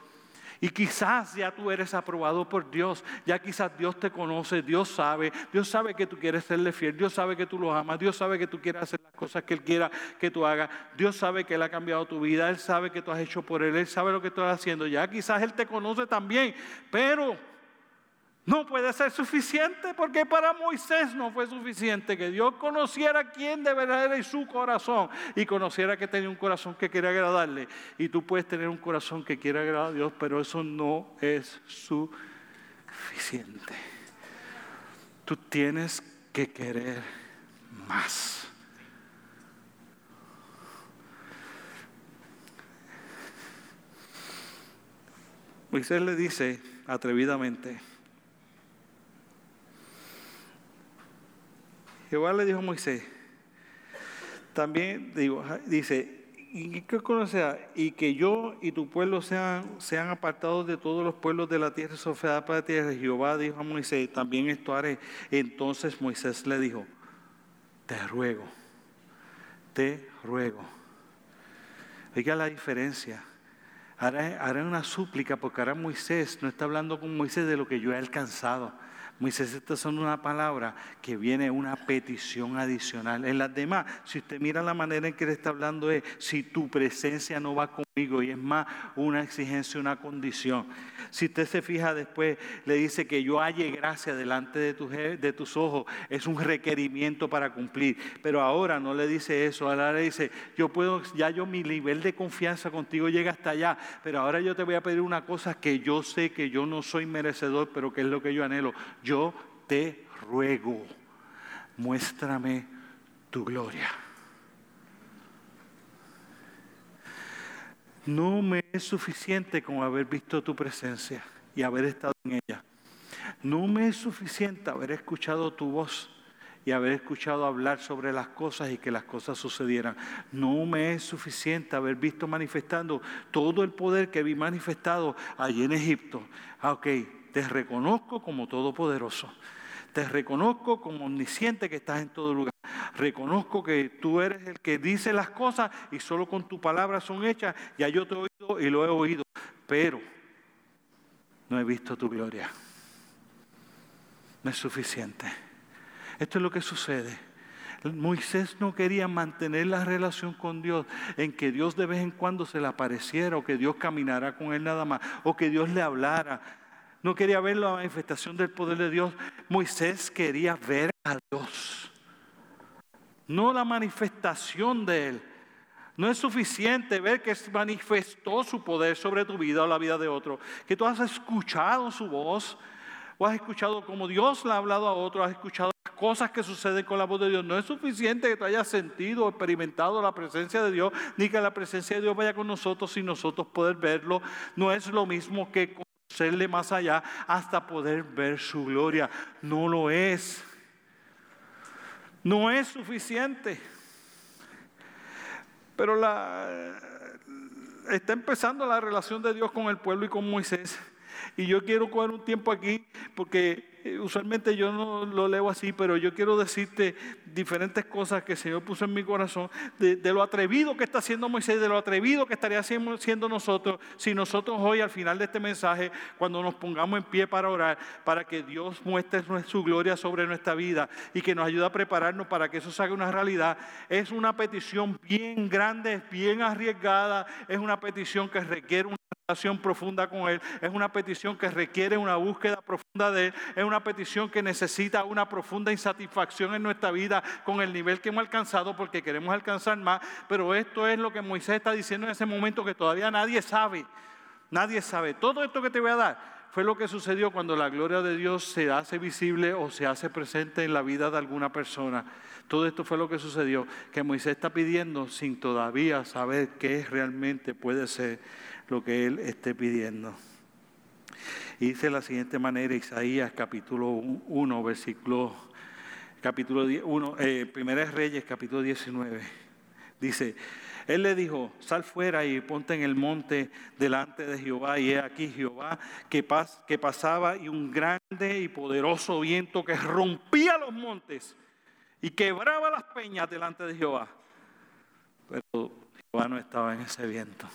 Y quizás ya tú eres aprobado por Dios, ya quizás Dios te conoce, Dios sabe, Dios sabe que tú quieres serle fiel, Dios sabe que tú lo amas, Dios sabe que tú quieres hacer las cosas que Él quiera que tú hagas, Dios sabe que Él ha cambiado tu vida, Él sabe que tú has hecho por Él, Él sabe lo que tú estás haciendo, ya quizás Él te conoce también, pero no puede ser suficiente porque para Moisés no fue suficiente que Dios conociera quién de verdad era su corazón y conociera que tenía un corazón que quiere agradarle. Y tú puedes tener un corazón que quiere agradar a Dios, pero eso no es suficiente. Tú tienes que querer más. Moisés le dice atrevidamente, Jehová le dijo a Moisés, también dice, y que y que yo y tu pueblo sean, sean apartados de todos los pueblos de la tierra, sofeada para la tierra. Jehová dijo a Moisés, también esto haré. Entonces Moisés le dijo, te ruego, te ruego. Oiga la diferencia. Haré, haré una súplica porque ahora Moisés no está hablando con Moisés de lo que yo he alcanzado. Moisés, estas son una palabra que viene una petición adicional. En las demás, si usted mira la manera en que le está hablando es, si tu presencia no va conmigo, y es más una exigencia, una condición. Si usted se fija después, le dice que yo halle gracia delante de de tus ojos, es un requerimiento para cumplir. Pero ahora no le dice eso, ahora le dice, yo puedo, ya yo mi nivel de confianza contigo llega hasta allá, pero ahora yo te voy a pedir una cosa que yo sé que yo no soy merecedor, pero que es lo que yo anhelo yo te ruego, muéstrame tu gloria. No me es suficiente con haber visto tu presencia y haber estado en ella. No me es suficiente haber escuchado tu voz y haber escuchado hablar sobre las cosas y que las cosas sucedieran. No me es suficiente haber visto manifestando todo el poder que vi manifestado allí en Egipto. Ah, te reconozco como todopoderoso. Te reconozco como omnisciente que estás en todo lugar. Reconozco que tú eres el que dice las cosas y solo con tu palabra son hechas. Ya yo te he oído y lo he oído. Pero no he visto tu gloria. No es suficiente. Esto es lo que sucede. Moisés no quería mantener la relación con Dios en que Dios de vez en cuando se le apareciera o que Dios caminara con él nada más o que Dios le hablara no quería ver la manifestación del poder de Dios. Moisés quería ver a Dios, no la manifestación de Él. No es suficiente ver que manifestó su poder sobre tu vida o la vida de otro, que tú has escuchado su voz, o has escuchado como Dios le ha hablado a otro, has escuchado las cosas que suceden con la voz de Dios. No es suficiente que tú hayas sentido o experimentado la presencia de Dios, ni que la presencia de Dios vaya con nosotros sin nosotros poder verlo. No es lo mismo que serle más allá hasta poder ver su gloria. No lo es. No es suficiente. Pero la, está empezando la relación de Dios con el pueblo y con Moisés. Y yo quiero coger un tiempo aquí porque eh, usualmente yo no lo leo así, pero yo quiero decirte diferentes cosas que el Señor puso en mi corazón, de, lo atrevido que está haciendo Moisés, de lo atrevido que estaría siendo nosotros, si nosotros hoy al final de este mensaje, cuando nos pongamos en pie para orar, para que Dios muestre su gloria sobre nuestra vida y que nos ayude a prepararnos para que eso se haga una realidad, es una petición bien grande, bien arriesgada, es una petición que requiere una relación profunda con Él, es una petición que requiere una búsqueda profunda de Él, es una petición que necesita una profunda insatisfacción en nuestra vida con el nivel que hemos alcanzado porque queremos alcanzar más, pero esto es lo que Moisés está diciendo en ese momento que todavía nadie sabe, nadie sabe. Todo esto que te voy a dar fue lo que sucedió cuando la gloria de Dios se hace visible o se hace presente en la vida de alguna persona. Todo esto fue lo que sucedió, que Moisés está pidiendo sin todavía saber qué realmente puede ser lo que él esté pidiendo. Y dice de la siguiente manera Isaías capítulo 1, versículo capítulo 1, eh, Reyes capítulo 19. Dice, él le dijo, sal fuera y ponte en el monte delante de Jehová. Y he aquí Jehová que, que pasaba y un grande y poderoso viento que rompía los montes y quebraba las peñas delante de Jehová. Pero Jehová no estaba en ese viento.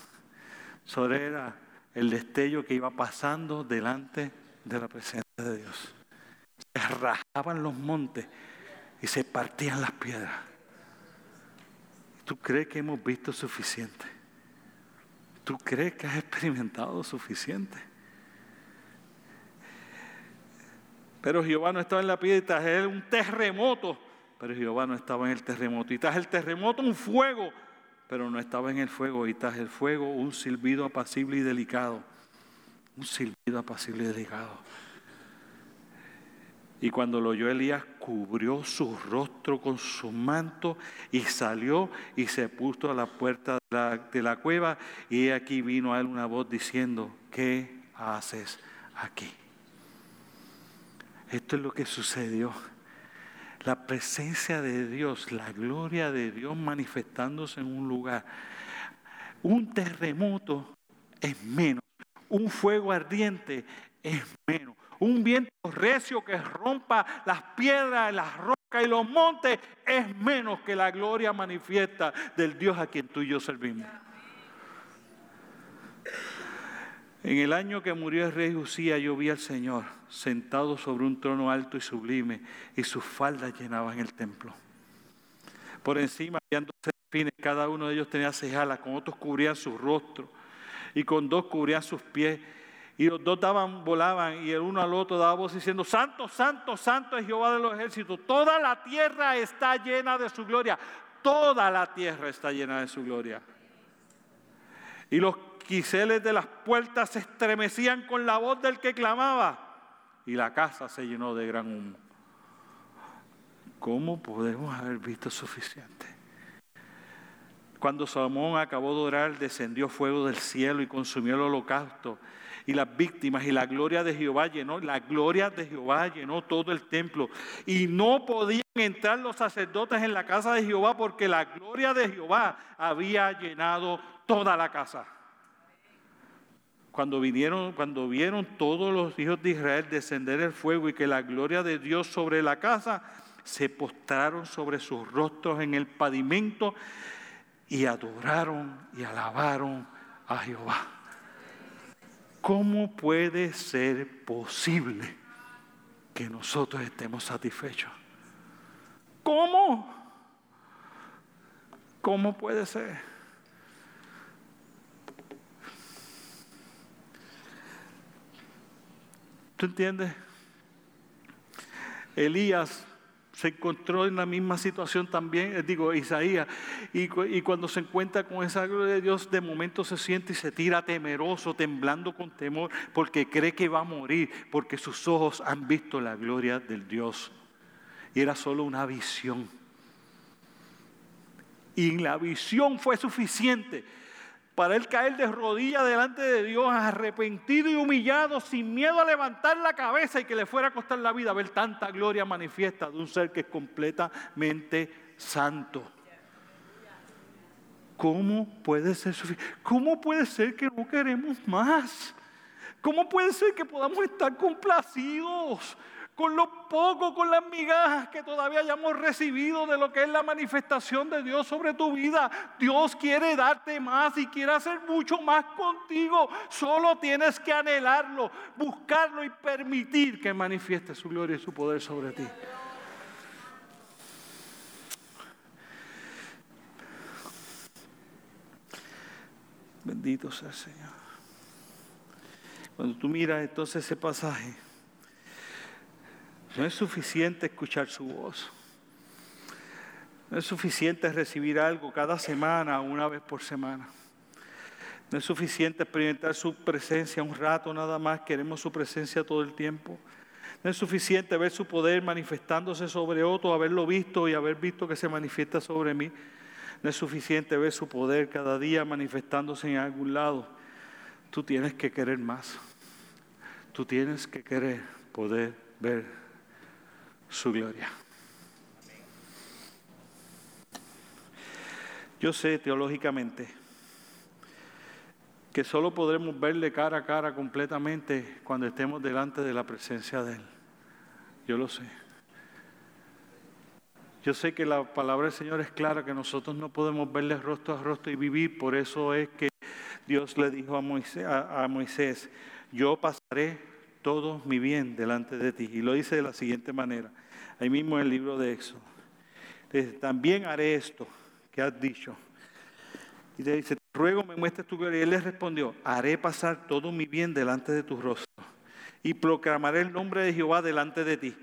Solo era el destello que iba pasando delante de la presencia de Dios. Se rajaban los montes y se partían las piedras. ¿Tú crees que hemos visto suficiente? ¿Tú crees que has experimentado suficiente? Pero Jehová no estaba en la piedra, era un terremoto. Pero Jehová no estaba en el terremoto. Y tras el terremoto un fuego, pero no estaba en el fuego. Y tras el fuego un silbido apacible y delicado. Un silbido apacible y delicado. Y cuando lo oyó Elías, cubrió su rostro con su manto y salió y se puso a la puerta de la, cueva. Y aquí vino a él una voz diciendo, ¿qué haces aquí? Esto es lo que sucedió. La presencia de Dios, la gloria de Dios manifestándose en un lugar. Un terremoto es menos. Un fuego ardiente es menos un viento recio que rompa las piedras, las rocas y los montes es menos que la gloria manifiesta del Dios a quien tú y yo servimos. En el año que murió el rey Usía, yo vi al Señor sentado sobre un trono alto y sublime, y sus faldas llenaban el templo. Por encima habían dos serafines, cada uno de ellos tenía seis alas, con otros cubrían su rostro, y con dos cubrían sus pies, y los dos daban, volaban y el uno al otro daba voz diciendo, Santo, Santo, Santo es Jehová de los ejércitos. Toda la tierra está llena de su gloria. Toda la tierra está llena de su gloria. Y los quiseles de las puertas se estremecían con la voz del que clamaba. Y la casa se llenó de gran humo. ¿Cómo podemos haber visto suficiente? Cuando Salomón acabó de orar, descendió fuego del cielo y consumió el holocausto y las víctimas y la gloria de Jehová llenó, la gloria de Jehová llenó todo el templo y no podían entrar los sacerdotes en la casa de Jehová porque la gloria de Jehová había llenado toda la casa. Cuando vinieron, cuando vieron todos los hijos de Israel descender el fuego y que la gloria de Dios sobre la casa, se postraron sobre sus rostros en el pavimento y adoraron y alabaron a Jehová. ¿Cómo puede ser posible que nosotros estemos satisfechos? ¿Cómo? ¿Cómo puede ser? ¿Tú entiendes? Elías se encontró en la misma situación también, eh, digo, Isaías, y, y, cuando se encuentra con esa gloria de Dios, de momento se siente y se tira temeroso, temblando con temor, porque cree que va a morir, porque sus ojos han visto la gloria del Dios. Y era solo una visión. Y la visión fue suficiente para él caer de rodillas delante de Dios, arrepentido y humillado, sin miedo a levantar la cabeza y que le fuera a costar la vida ver tanta gloria manifiesta de un ser que es completamente santo. ¿Cómo puede ser? ¿Cómo puede ser que no queremos más? ¿Cómo puede ser que podamos estar complacidos? Con lo poco, con las migajas que todavía hayamos recibido de lo que es la manifestación de Dios sobre tu vida. Dios quiere darte más y quiere hacer mucho más contigo. Solo tienes que anhelarlo, buscarlo y permitir que manifieste su gloria y su poder sobre ti. Bendito sea el Señor. Cuando tú miras entonces ese pasaje, no es suficiente escuchar su voz. No es suficiente recibir algo cada semana, una vez por semana. No es suficiente experimentar su presencia un rato nada más, queremos su presencia todo el tiempo. No es suficiente ver su poder manifestándose sobre otro, haberlo visto y haber visto que se manifiesta sobre mí. No es suficiente ver su poder cada día manifestándose en algún lado. Tú tienes que querer más. Tú tienes que querer poder ver su gloria. Yo sé teológicamente que solo podremos verle cara a cara completamente cuando estemos delante de la presencia de Él. Yo lo sé. Yo sé que la palabra del Señor es clara, que nosotros no podemos verle rostro a rostro y vivir. Por eso es que Dios le dijo a Moisés, a, Moisés, yo pasaré todo mi bien delante de ti. Y lo dice de la siguiente manera, ahí mismo en el libro de Éxodo. Dice, también haré esto que has dicho. Y le dice, ruego me muestres tu gloria. Y él le respondió, haré pasar todo mi bien delante de tu rostro y proclamaré el nombre de Jehová delante de ti.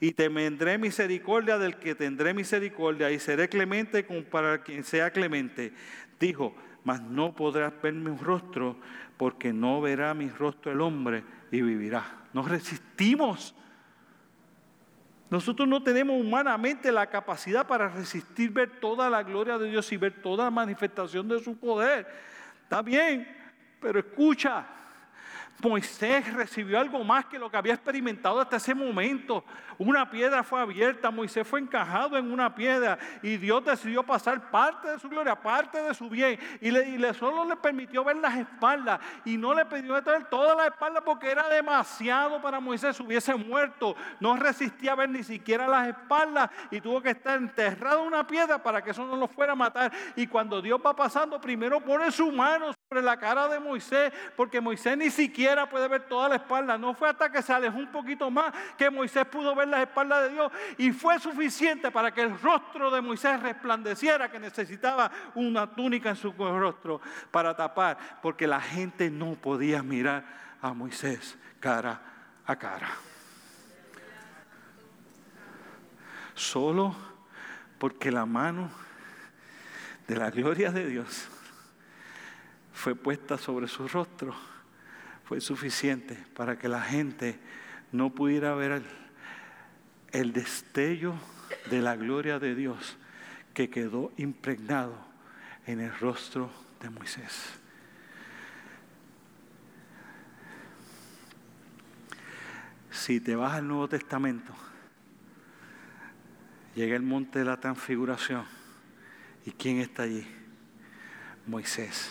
Y tendré misericordia del que tendré misericordia y seré clemente para quien sea clemente. Dijo, mas no podrás ver mi rostro porque no verá mi rostro el hombre y vivirá. Nos resistimos. Nosotros no tenemos humanamente la capacidad para resistir ver toda la gloria de Dios y ver toda la manifestación de su poder. Está bien, pero escucha, Moisés recibió algo más que lo que había experimentado hasta ese momento. Una piedra fue abierta, Moisés fue encajado en una piedra y Dios decidió pasar parte de su gloria, parte de su bien. Y le, solo le permitió ver las espaldas y no le pidió traer todas las espaldas porque era demasiado para Moisés, hubiese muerto. No resistía a ver ni siquiera las espaldas y tuvo que estar enterrado en una piedra para que eso no lo fuera a matar. Y cuando Dios va pasando, primero pone su mano sobre la cara de Moisés porque Moisés ni siquiera puede ver toda la espalda. No fue hasta que se alejó un poquito más que Moisés pudo ver la espalda de Dios. Y fue suficiente para que el rostro de Moisés resplandeciera, que necesitaba una túnica en su rostro para tapar, porque la gente no podía mirar a Moisés cara a cara. Solo porque la mano de la gloria de Dios fue puesta sobre su rostro fue suficiente para que la gente no pudiera ver el, destello de la gloria de Dios que quedó impregnado en el rostro de Moisés. Si te vas al Nuevo Testamento, llega el monte de la transfiguración. ¿Y quién está allí? Moisés.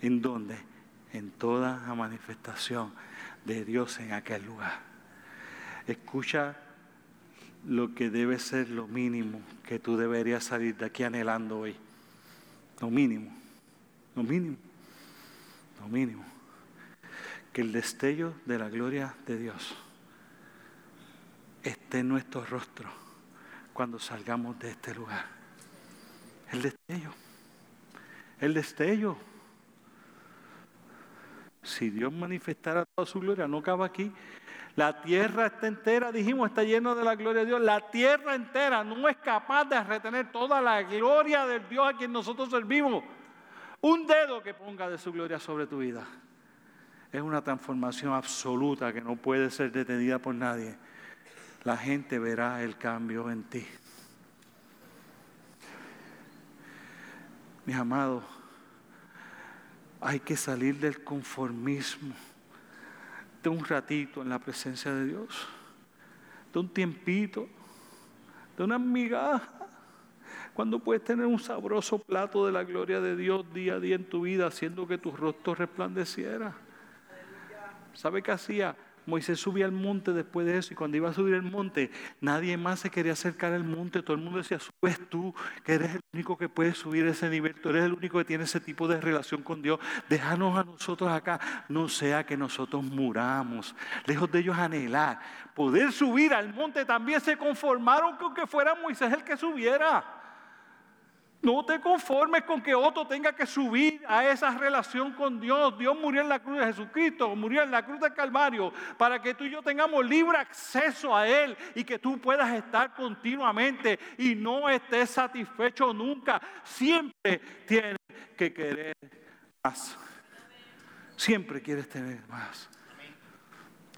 ¿En dónde? En toda la manifestación de Dios en aquel lugar. Escucha lo que debe ser lo mínimo que tú deberías salir de aquí anhelando hoy. Lo mínimo, lo mínimo, lo mínimo. Que el destello de la gloria de Dios esté en nuestro rostro cuando salgamos de este lugar. El destello, el destello. Si Dios manifestara toda su gloria, no acaba aquí. La tierra está entera, dijimos, está llena de la gloria de Dios. La tierra entera no es capaz de retener toda la gloria del Dios a quien nosotros servimos. Un dedo que ponga de su gloria sobre tu vida. Es una transformación absoluta que no puede ser detenida por nadie. La gente verá el cambio en ti. Mis amados, hay que salir del conformismo, de un ratito en la presencia de Dios, de un tiempito, de una migaja. Cuando puedes tener un sabroso plato de la gloria de Dios día a día en tu vida, haciendo que tu rostro resplandeciera. ¿Sabe qué hacía? Moisés subía al monte después de eso y cuando iba a subir el monte, nadie más se quería acercar al monte. Todo el mundo decía, subes tú, que eres el único que puede subir ese nivel, tú eres el único que tiene ese tipo de relación con Dios. Déjanos a nosotros acá, no sea que nosotros muramos. Lejos de ellos anhelar, poder subir al monte también se conformaron con que fuera Moisés el que subiera. No te conformes con que otro tenga que subir a esa relación con Dios. Dios murió en la cruz de Jesucristo, murió en la cruz del Calvario, para que tú y yo tengamos libre acceso a Él y que tú puedas estar continuamente y no estés satisfecho nunca. Siempre tienes que querer más. Siempre quieres tener más.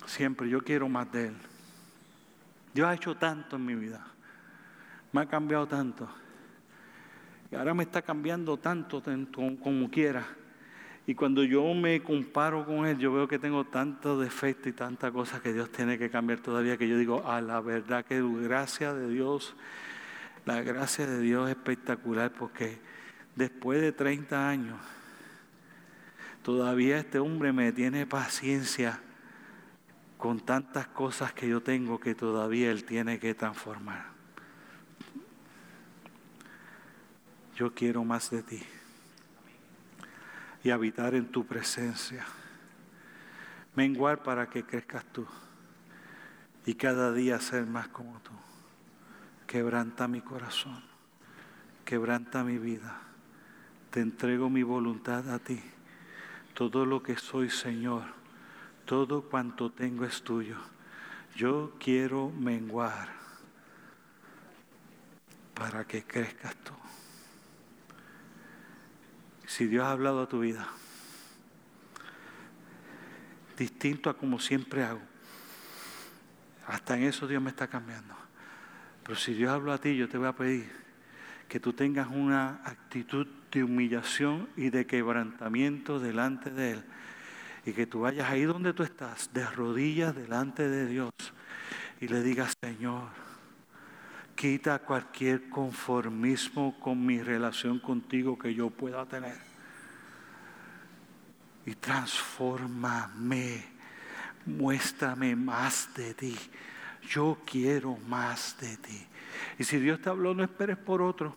Siempre yo quiero más de Él. Dios ha hecho tanto en mi vida. Me ha cambiado tanto. Y ahora me está cambiando tanto, como quiera. Y cuando yo me comparo con Él, yo veo que tengo tantos defectos y tantas cosas que Dios tiene que cambiar todavía, que yo digo, a la verdad que gracia de Dios, la gracia de Dios es espectacular, porque después de 30 años, todavía este hombre me tiene paciencia con tantas cosas que yo tengo que todavía Él tiene que transformar. Yo quiero más de ti y habitar en tu presencia. Menguar para que crezcas tú y cada día ser más como tú. Quebranta mi corazón, quebranta mi vida. Te entrego mi voluntad a ti. Todo lo que soy, Señor, todo cuanto tengo es tuyo. Yo quiero menguar para que crezcas tú. Si Dios ha hablado a tu vida, distinto a como siempre hago, hasta en eso Dios me está cambiando. Pero si Dios habló a ti, yo te voy a pedir que tú tengas una actitud de humillación y de quebrantamiento delante de Él. Y que tú vayas ahí donde tú estás, de rodillas delante de Dios, y le digas, Señor, Quita cualquier conformismo con mi relación contigo que yo pueda tener. Y transfórmame. Muéstrame más de ti. Yo quiero más de ti. Y si Dios te habló, no esperes por otro.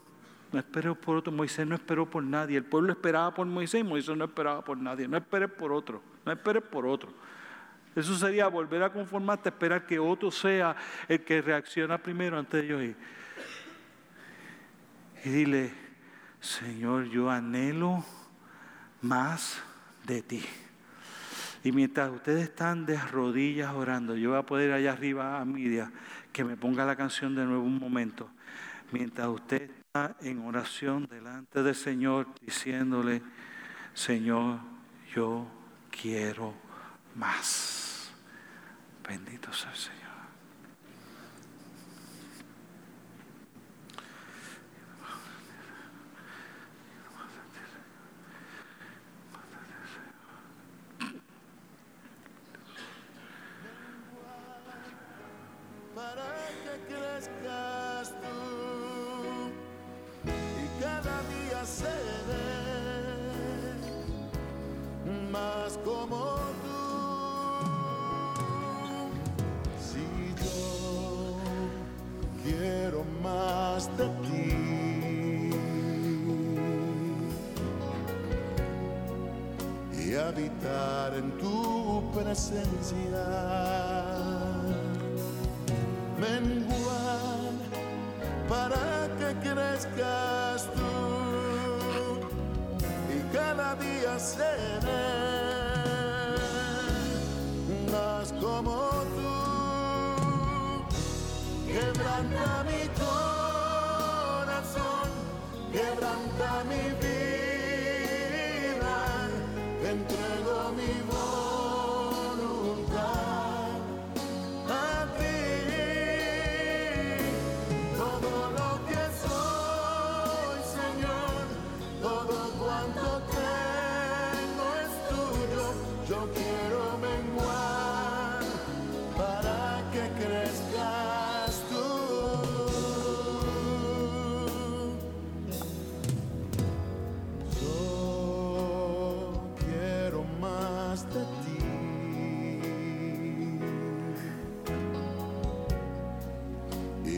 No esperes por otro. Moisés no esperó por nadie. El pueblo esperaba por Moisés. Moisés no esperaba por nadie. No esperes por otro. No esperes por otro. Eso sería volver a conformarte, esperar que otro sea el que reacciona primero antes de yo ir. Y dile, Señor, yo anhelo más de ti. Y mientras ustedes están de rodillas orando, yo voy a poder allá arriba a Miria que me ponga la canción de nuevo un momento. Mientras usted está en oración delante del Señor, diciéndole, Señor, yo quiero más. Bendito sea el Señor.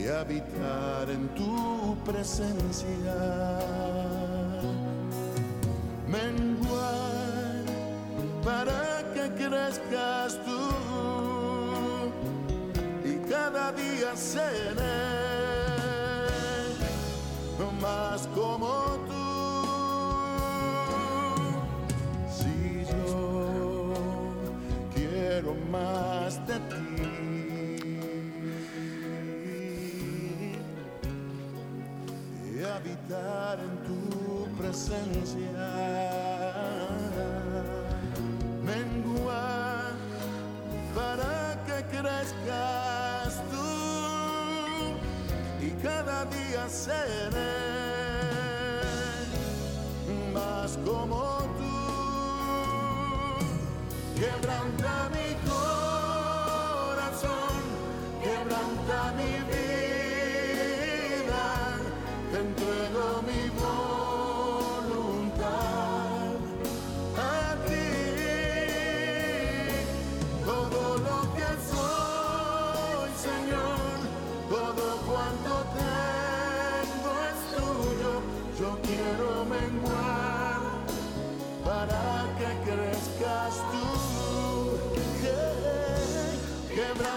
Habitar en tu presencia. Menguar para que crezcas tú y cada día seré presencia. Menguar para que crezcas tú y cada día seré más como tú. Quebrantado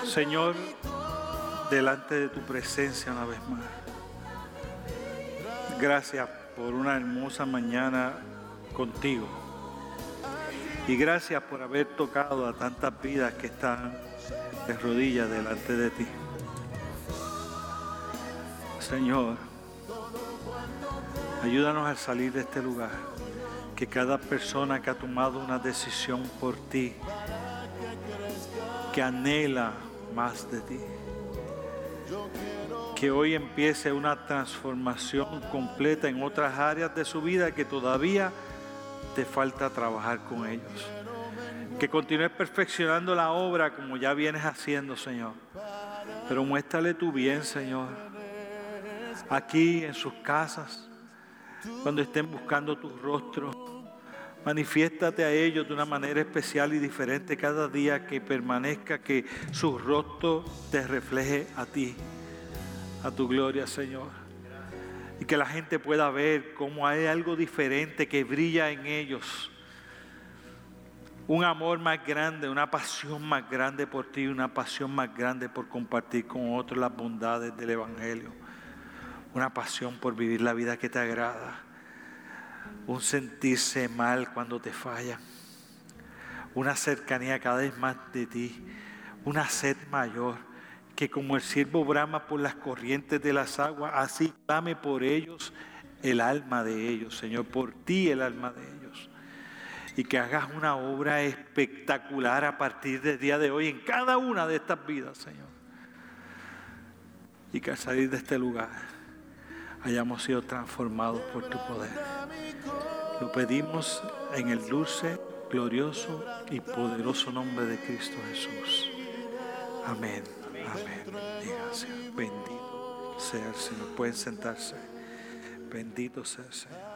Señor, delante de tu presencia una vez más. Gracias por una hermosa mañana contigo. Y gracias por haber tocado a tantas vidas que están de rodillas delante de ti. Señor, ayúdanos al salir de este lugar. Que cada persona que ha tomado una decisión por ti, que anhela más de ti, que hoy empiece una transformación completa en otras áreas de su vida que todavía te falta trabajar con ellos. Que continúes perfeccionando la obra como ya vienes haciendo, Señor. Pero muéstrale tu bien, Señor. Aquí en sus casas, cuando estén buscando tu rostro, manifiéstate a ellos de una manera especial y diferente cada día que permanezca, que su rostro te refleje a ti, a tu gloria, Señor. Y que la gente pueda ver cómo hay algo diferente que brilla en ellos. Un amor más grande, una pasión más grande por ti, una pasión más grande por compartir con otros las bondades del Evangelio. Una pasión por vivir la vida que te agrada. Un sentirse mal cuando te fallan. Una cercanía cada vez más de ti. Una sed mayor que como el siervo brama por las corrientes de las aguas, así clame por ellos el alma de ellos, Señor, por ti el alma de ellos. Y que hagas una obra espectacular a partir del día de hoy en cada una de estas vidas, Señor. Y que al salir de este lugar hayamos sido transformados por tu poder. Lo pedimos en el dulce, glorioso y poderoso nombre de Cristo Jesús. Amén. Amén. Dígase, bendito sea el Señor. Pueden sentarse. Bendito sea el Señor.